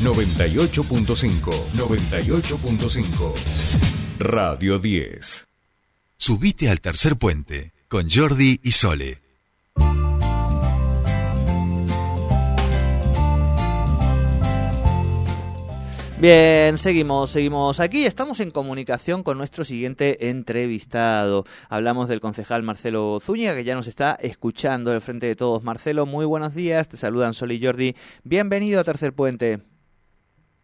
98.5. 98.5. Radio 10. Subite al tercer puente con Jordi y Sole. Bien, seguimos, seguimos aquí. Estamos en comunicación con nuestro siguiente entrevistado. Hablamos del concejal Marcelo Zúñiga, que ya nos está escuchando del frente de todos. Marcelo, muy buenos días. Te saludan Sol y Jordi. Bienvenido a Tercer Puente.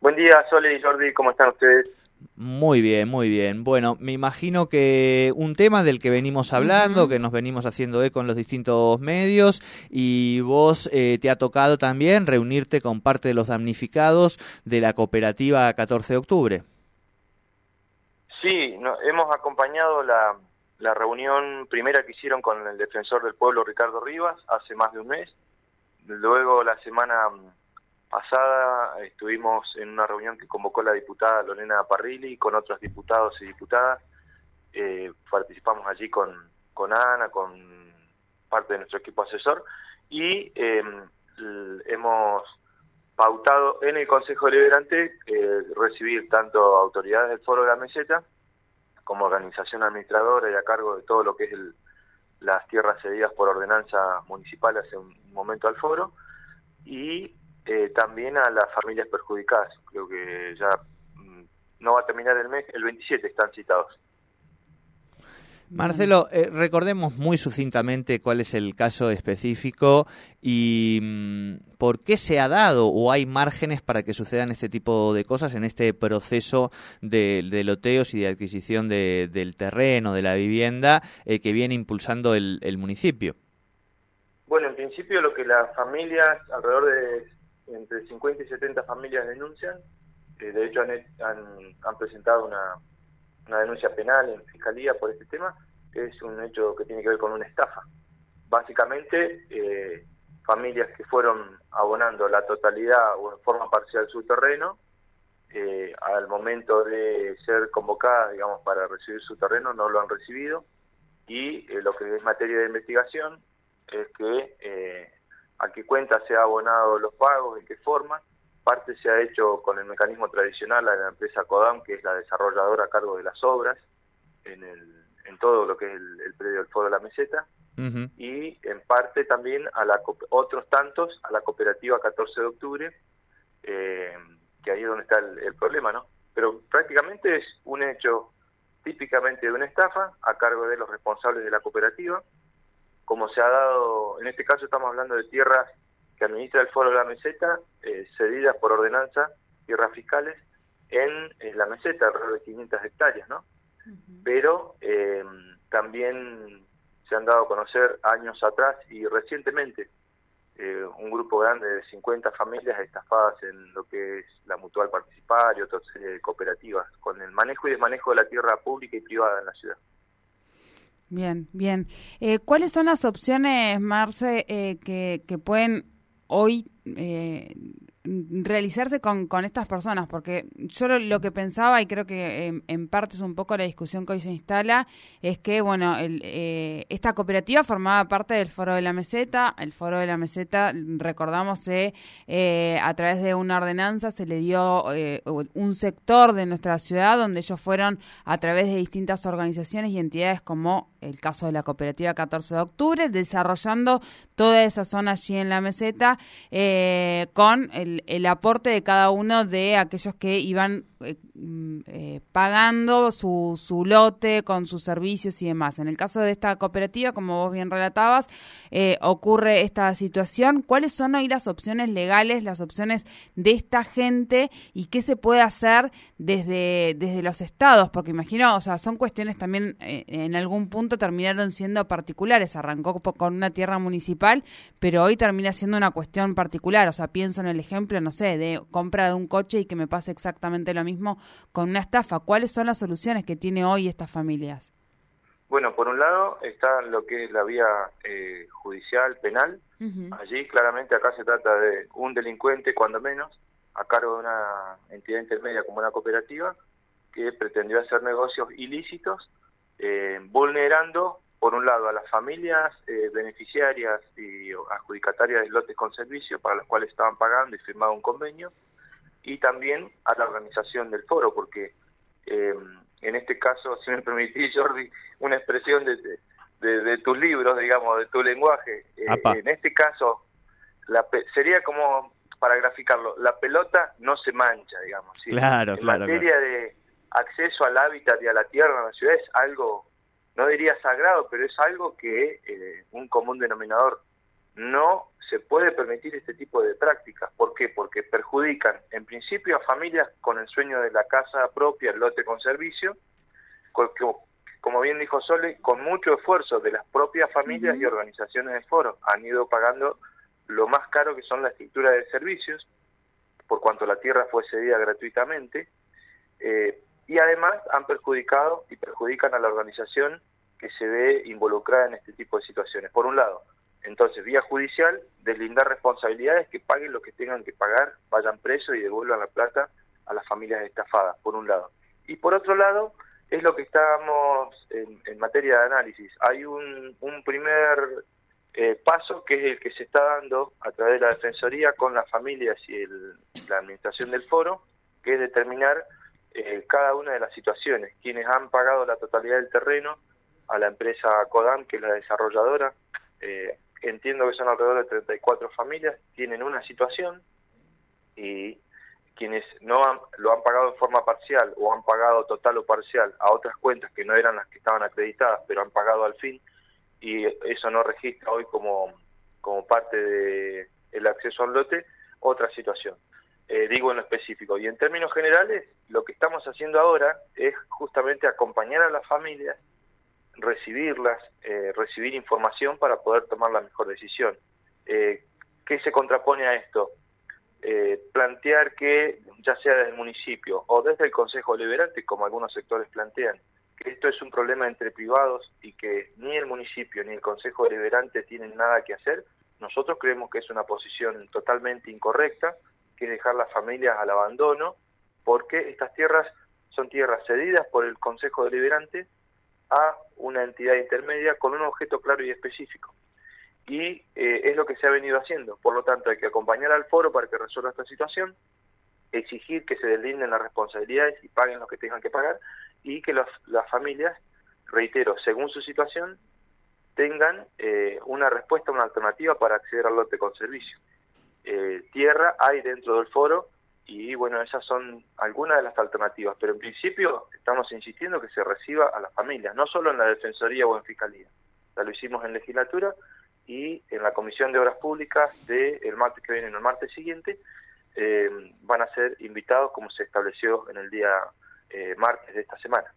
Buen día, Sol y Jordi. ¿Cómo están ustedes? Muy bien, muy bien. Bueno, me imagino que un tema del que venimos hablando, que nos venimos haciendo eco en los distintos medios, y vos eh, te ha tocado también reunirte con parte de los damnificados de la cooperativa 14 de octubre. Sí, hemos acompañado la, la reunión primera que hicieron con el defensor del pueblo Ricardo Rivas hace más de un mes. Luego la semana pasada estuvimos en una reunión que convocó la diputada Lorena Parrilli con otros diputados y diputadas. Eh, participamos allí con, con Ana, con parte de nuestro equipo asesor y em, hemos pautado en el Consejo Deliberante eh, recibir tanto autoridades del Foro de la Meseta como organización administradora y a cargo de todo lo que es el, las tierras cedidas por ordenanza municipal hace un momento al foro y eh, también a las familias perjudicadas. Creo que ya mm, no va a terminar el mes, el 27 están citados. Marcelo, eh, recordemos muy sucintamente cuál es el caso específico y mm, por qué se ha dado o hay márgenes para que sucedan este tipo de cosas en este proceso de, loteos y de adquisición del terreno, de la vivienda eh, que viene impulsando el, el municipio. Bueno, en principio lo que las familias, alrededor de entre 50 y 70 familias denuncian. Eh, de hecho, han, han, presentado una, una, denuncia penal en fiscalía por este tema. Es un hecho que tiene que ver con una estafa. Básicamente, eh, familias que fueron abonando la totalidad o en forma parcial su terreno, eh, al momento de ser convocadas, digamos, para recibir su terreno, no lo han recibido. Y lo que es materia de investigación es que a qué cuenta se ha abonado los pagos, de qué forma. Parte se ha hecho con el mecanismo tradicional a la empresa Codam, que es la desarrolladora a cargo de las obras en, el, en todo lo que es el, predio del Foro de la Meseta. Y en parte también a la, otros tantos a la cooperativa 14 de octubre, eh, que ahí es donde está el, el problema, ¿no? Pero prácticamente es un hecho típicamente de una estafa a cargo de los responsables de la cooperativa como se ha dado, en este caso estamos hablando de tierras que administra el Foro de la Meseta, eh, cedidas por ordenanza, tierras fiscales, en, la meseta, alrededor de 500 hectáreas, ¿no? Pero eh, también se han dado a conocer años atrás y recientemente eh, un grupo grande de 50 familias estafadas en lo que es la mutual participar y otra serie de cooperativas, con el manejo y desmanejo de la tierra pública y privada en la ciudad. Bien, bien. Eh, ¿Cuáles son las opciones, Marce, eh, que, que pueden hoy eh, realizarse con, con, estas personas, porque yo lo, que pensaba, y creo que en, parte es un poco la discusión que hoy se instala, es que, bueno, el, eh, esta cooperativa formaba parte del Foro de la Meseta, el Foro de la Meseta, recordamos, eh, a través de una ordenanza se le dio eh, un sector de nuestra ciudad donde ellos fueron a través de distintas organizaciones y entidades como el caso de la cooperativa 14 de octubre, desarrollando toda esa zona allí en la meseta eh, con el, el, aporte de cada uno de aquellos que iban eh, mm, eh, pagando su, su lote con sus servicios y demás. En el caso de esta cooperativa, como vos bien relatabas, eh, ocurre esta situación. ¿Cuáles son hoy las opciones legales, las opciones de esta gente y qué se puede hacer desde, desde los estados? Porque imagino, o sea, son cuestiones también en algún punto terminaron siendo particulares. Arrancó con una tierra municipal, pero hoy termina siendo una cuestión particular. O sea, pienso en el ejemplo, no sé, de compra de un coche y que me pase exactamente lo mismo con una estafa. ¿Cuáles son las soluciones que tiene hoy estas familias? Bueno, por un lado está lo que es la vía eh, judicial, penal. Allí claramente acá se trata de un delincuente, cuando menos, a cargo de una entidad intermedia como una cooperativa, que pretendió hacer negocios ilícitos, eh, vulnerando, por un lado, a las familias eh, beneficiarias y adjudicatarias de lotes con servicio para las cuales estaban pagando y firmado un convenio, y también a la organización del foro, porque eh, en este caso, si me permitís, Jordi, una expresión de, de, tus libros, digamos, de tu lenguaje, eh, en este caso la sería como, para graficarlo, la pelota no se mancha, digamos. Claro, en materia de acceso al hábitat y a la tierra en la ciudad es algo, no diría sagrado, pero es algo que eh, un común denominador no se puede permitir este tipo de prácticas. ¿Por qué? Porque perjudican en principio a familias con el sueño de la casa propia, el lote con servicio, como bien dijo Sole, con mucho esfuerzo de las propias familias y organizaciones de foro, han ido pagando lo más caro que son la estructura de servicios, por cuanto la tierra fue cedida gratuitamente, eh, y además han perjudicado y perjudican a la organización que se ve involucrada en este tipo de situaciones. Por un lado, entonces, vía judicial, deslindar responsabilidades, que paguen lo que tengan que pagar, vayan presos y devuelvan la plata a las familias estafadas, por un lado. Y por otro lado, es lo que estábamos en, materia de análisis. Hay un, primer eh, paso que es el que se está dando a través de la Defensoría con las familias y la administración del foro, que es determinar eh, cada una de las situaciones, quienes han pagado la totalidad del terreno a la empresa Codam, que es la desarrolladora, eh, entiendo que son alrededor de 34 familias, tienen una situación y quienes no han, lo han pagado en forma parcial o han pagado total o parcial a otras cuentas que no eran las que estaban acreditadas, pero han pagado al fin y eso no registra hoy como, como parte del el acceso al lote, otra situación. Eh, digo en lo específico. Y en términos generales, lo que estamos haciendo ahora es justamente acompañar a las familias recibirlas, eh, recibir información para poder tomar la mejor decisión. Eh, ¿Qué se contrapone a esto? Eh, plantear que, ya sea desde el municipio o desde el Consejo Liberante, como algunos sectores plantean, que esto es un problema entre privados y que ni el municipio ni el Consejo Liberante tienen nada que hacer, nosotros creemos que es una posición totalmente incorrecta, que es dejar las familias al abandono, porque estas tierras son tierras cedidas por el Consejo Deliberante a una entidad intermedia con un objeto claro y específico. Y eh, es lo que se ha venido haciendo. Por lo tanto, hay que acompañar al foro para que resuelva esta situación, exigir que se deslinden las responsabilidades y paguen lo que tengan que pagar, y que las familias, reitero, según su situación, tengan eh, una respuesta, una alternativa para acceder al lote con servicio. Eh, tierra hay dentro del foro y bueno, esas son algunas de las alternativas, pero en principio estamos insistiendo que se reciba a las familias, no solo en la Defensoría o en Fiscalía. Ya lo hicimos en legislatura y en la Comisión de Obras Públicas del el martes que viene, en el martes siguiente, eh, van a ser invitados como se estableció en el día eh, martes de esta semana.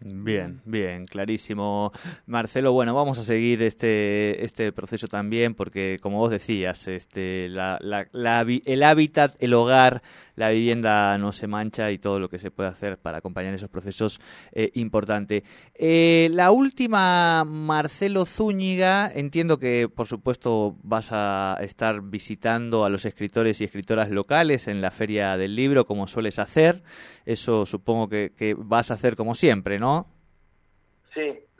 Bien, bien, clarísimo. Marcelo, bueno, vamos a seguir este, este proceso también porque, como vos decías, este, la, el hábitat, el hogar, la vivienda no se mancha y todo lo que se puede hacer para acompañar esos procesos eh, importante. Eh, la última, Marcelo Zúñiga, entiendo que, por supuesto, vas a estar visitando a los escritores y escritoras locales en la Feria del Libro, como sueles hacer. Eso supongo que, que vas a hacer como siempre, ¿no?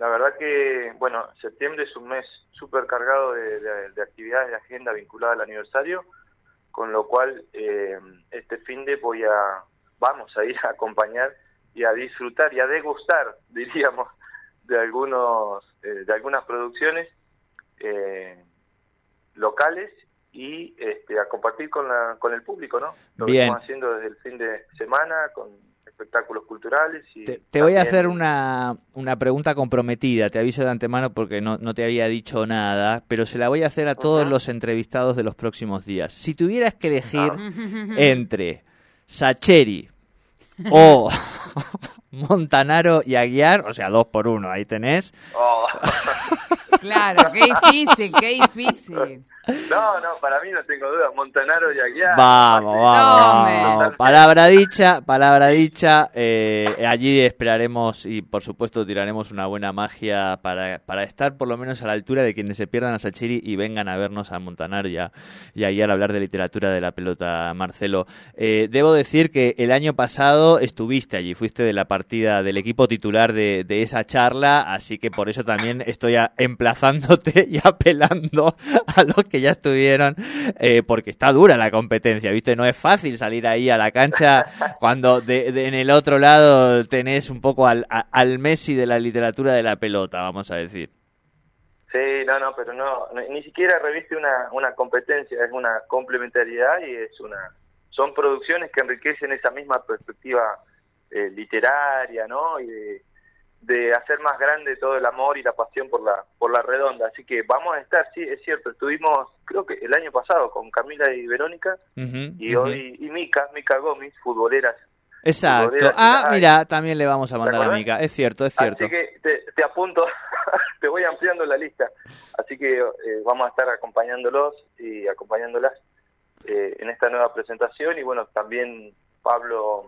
La verdad que, bueno, septiembre es un mes súper cargado de, actividades de agenda vinculada al aniversario, con lo cual eh, este fin de voy a, vamos a ir a acompañar y a disfrutar y a degustar, diríamos, de algunos, eh, de algunas producciones eh, locales y este, a compartir con, la, con el público, ¿no? Lo Bien. estamos haciendo desde el fin de semana con espectáculos culturales. Y te, voy a hacer una, una, pregunta comprometida, te aviso de antemano porque no, no, te había dicho nada, pero se la voy a hacer a todos los entrevistados de los próximos días. Si tuvieras que elegir entre Sacheri o Montanaro y Aguiar, o sea, dos por uno, ahí tenés. Oh. claro, qué difícil, qué difícil. No, no, para mí no tengo dudas, Montanaro y Aguiar. Vamos, vamos, Palabra dicha, palabra dicha. Eh, allí esperaremos y por supuesto tiraremos una buena magia para, para estar por lo menos a la altura de quienes se pierdan a Sachiri y vengan a vernos a Montanaro y a, y a hablar de literatura de la pelota, Marcelo. Eh, debo decir que el año pasado estuviste allí, fuiste de la partida del equipo titular de, esa charla, así que por eso también estoy emplazándote y apelando a lo que ya estuvieron, eh, porque está dura la competencia, ¿viste? No es fácil salir ahí a la cancha cuando de, en el otro lado tenés un poco al, al Messi de la literatura de la pelota, vamos a decir. Sí, no, no, pero no, ni siquiera reviste una, una competencia, es una complementariedad y es una, son producciones que enriquecen esa misma perspectiva eh, literaria, ¿no? Y de, de, hacer más grande todo el amor y la pasión por la por la redonda. Así que vamos a estar, sí, es cierto, estuvimos, creo que el año pasado con Camila y Verónica y hoy y Mica, Mica Gómez, futboleras Exacto. Ah, mira, también le vamos a mandar a Mica. Es cierto, es cierto. Así que te, apunto, te voy ampliando la lista. Así que eh, vamos a estar acompañándolos y acompañándolas eh, en esta nueva presentación. Y bueno, también Pablo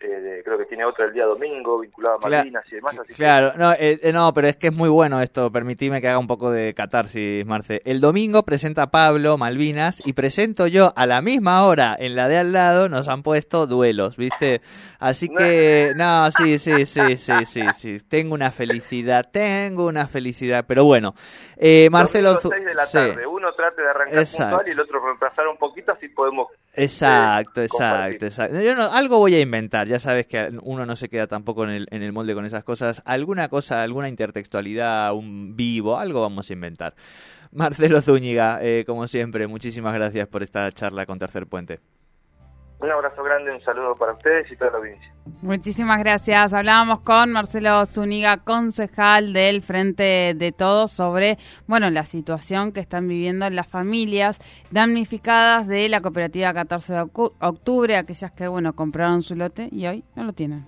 eh, creo que tiene otra el día domingo, vinculado a Malvinas y demás. claro, no, eh, eh, no, pero es que es muy bueno esto, permitime que haga un poco de catarsis, Marce. El domingo presenta Pablo Malvinas y presento yo a la misma hora, en la de al lado, nos han puesto duelos, ¿viste? Así que, no, sí, sí, sí, sí, sí, sí, tengo una felicidad, tengo una felicidad, pero bueno, eh, Marcelo... de la tarde, uno trate de arrancar puntual y el otro reemplazar un poquito, así podemos Exacto, exacto, exacto. Yo no, algo voy a inventar, ya sabes que uno no se queda tampoco en el, en el molde con esas cosas. Alguna cosa, alguna intertextualidad, un vivo, algo vamos a inventar. Marcelo Zúñiga, eh, como siempre, muchísimas gracias por esta charla con Tercer Puente. Un abrazo grande, un saludo para ustedes y toda la audiencia. Muchísimas gracias. Hablábamos con Marcelo Zúñiga, concejal del Frente de Todos, sobre bueno la situación que están viviendo las familias damnificadas de la cooperativa 14 de octubre, aquellas que bueno compraron su lote y hoy no lo tienen.